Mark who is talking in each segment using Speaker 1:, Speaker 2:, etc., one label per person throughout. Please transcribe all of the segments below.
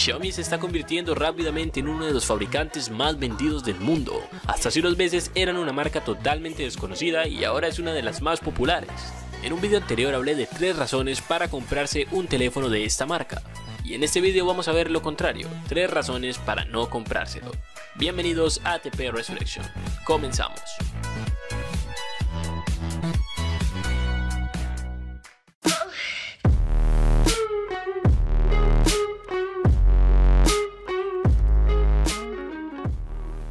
Speaker 1: Xiaomi se está convirtiendo rápidamente en uno de los fabricantes más vendidos del mundo. Hasta hace unos meses eran una marca totalmente desconocida y ahora es una de las más populares. En un video anterior hablé de tres razones para comprarse un teléfono de esta marca. Y en este video vamos a ver lo contrario, tres razones para no comprárselo. Bienvenidos a ATP Resurrection. Comenzamos.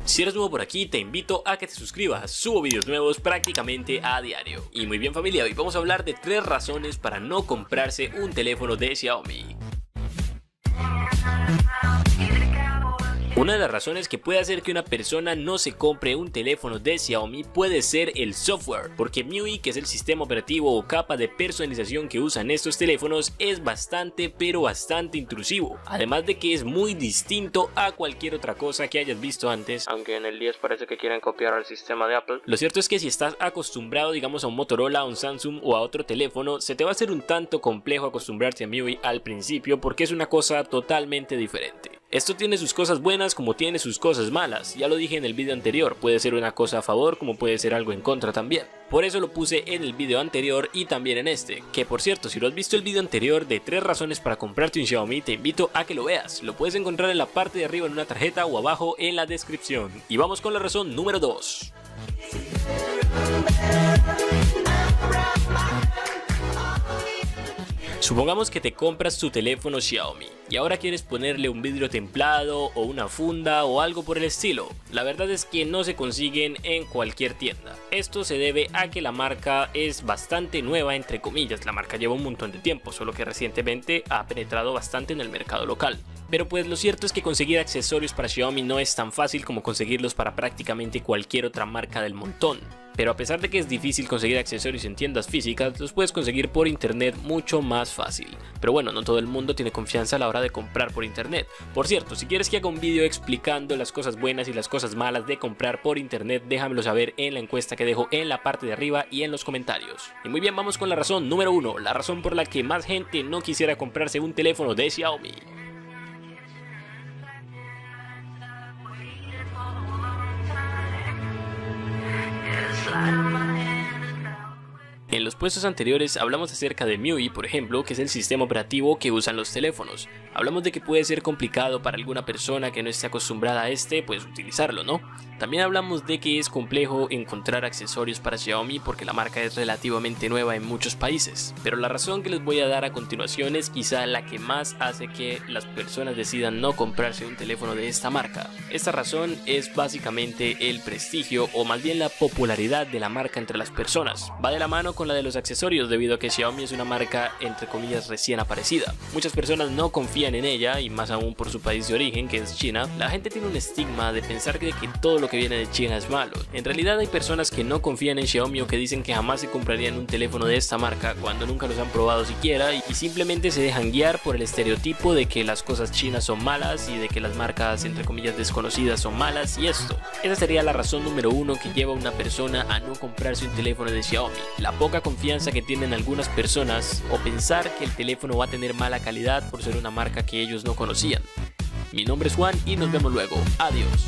Speaker 1: Si eres nuevo por aquí, te invito a que te suscribas, subo vídeos nuevos prácticamente a diario. Y muy bien familia, hoy vamos a hablar de tres razones para no comprarse un teléfono de Xiaomi. Una de las razones que puede hacer que una persona no se compre un teléfono de Xiaomi puede ser el software, porque MIUI, que es el sistema operativo o capa de personalización que usan estos teléfonos, es bastante pero bastante intrusivo, además de que es muy distinto a cualquier otra cosa que hayas visto antes,
Speaker 2: aunque en el 10 parece que quieren copiar al sistema de Apple.
Speaker 1: Lo cierto es que si estás acostumbrado digamos a un Motorola, a un Samsung o a otro teléfono, se te va a hacer un tanto complejo acostumbrarte a MIUI al principio porque es una cosa totalmente diferente. Esto tiene sus cosas buenas como tiene sus cosas malas, ya lo dije en el video anterior, puede ser una cosa a favor como puede ser algo en contra también. Por eso lo puse en el video anterior y también en este, que por cierto si lo has visto el video anterior de 3 razones para comprarte un Xiaomi te invito a que lo veas, lo puedes encontrar en la parte de arriba en una tarjeta o abajo en la descripción. Y vamos con la razón número 2. Supongamos que te compras tu teléfono Xiaomi y ahora quieres ponerle un vidrio templado o una funda o algo por el estilo. La verdad es que no se consiguen en cualquier tienda. Esto se debe a que la marca es bastante nueva entre comillas, la marca lleva un montón de tiempo, solo que recientemente ha penetrado bastante en el mercado local. Pero pues lo cierto es que conseguir accesorios para Xiaomi no es tan fácil como conseguirlos para prácticamente cualquier otra marca del montón pero a pesar de que es difícil conseguir accesorios en tiendas físicas, los puedes conseguir por internet mucho más fácil. Pero bueno, no todo el mundo tiene confianza a la hora de comprar por internet. Por cierto, si quieres que haga un vídeo explicando las cosas buenas y las cosas malas de comprar por internet, déjamelo saber en la encuesta que dejo en la parte de arriba y en los comentarios. Y muy bien, vamos con la razón número uno, la razón por la que más gente no quisiera comprarse un teléfono de Xiaomi. Puestos anteriores hablamos acerca de MIUI, por ejemplo, que es el sistema operativo que usan los teléfonos. Hablamos de que puede ser complicado para alguna persona que no esté acostumbrada a este, pues utilizarlo, ¿no? También hablamos de que es complejo encontrar accesorios para Xiaomi porque la marca es relativamente nueva en muchos países. Pero la razón que les voy a dar a continuación es quizá la que más hace que las personas decidan no comprarse un teléfono de esta marca. Esta razón es básicamente el prestigio o más bien la popularidad de la marca entre las personas. Va de la mano con la de los accesorios debido a que Xiaomi es una marca entre comillas recién aparecida. Muchas personas no confían en ella y más aún por su país de origen que es China. La gente tiene un estigma de pensar que, que todo lo que viene de China es malo. En realidad hay personas que no confían en Xiaomi o que dicen que jamás se comprarían un teléfono de esta marca cuando nunca los han probado siquiera y simplemente se dejan guiar por el estereotipo de que las cosas chinas son malas y de que las marcas entre comillas desconocidas son malas y esto. Esa sería la razón número uno que lleva a una persona a no comprarse un teléfono de Xiaomi. La poca confianza que tienen algunas personas o pensar que el teléfono va a tener mala calidad por ser una marca que ellos no conocían. Mi nombre es Juan y nos vemos luego. Adiós.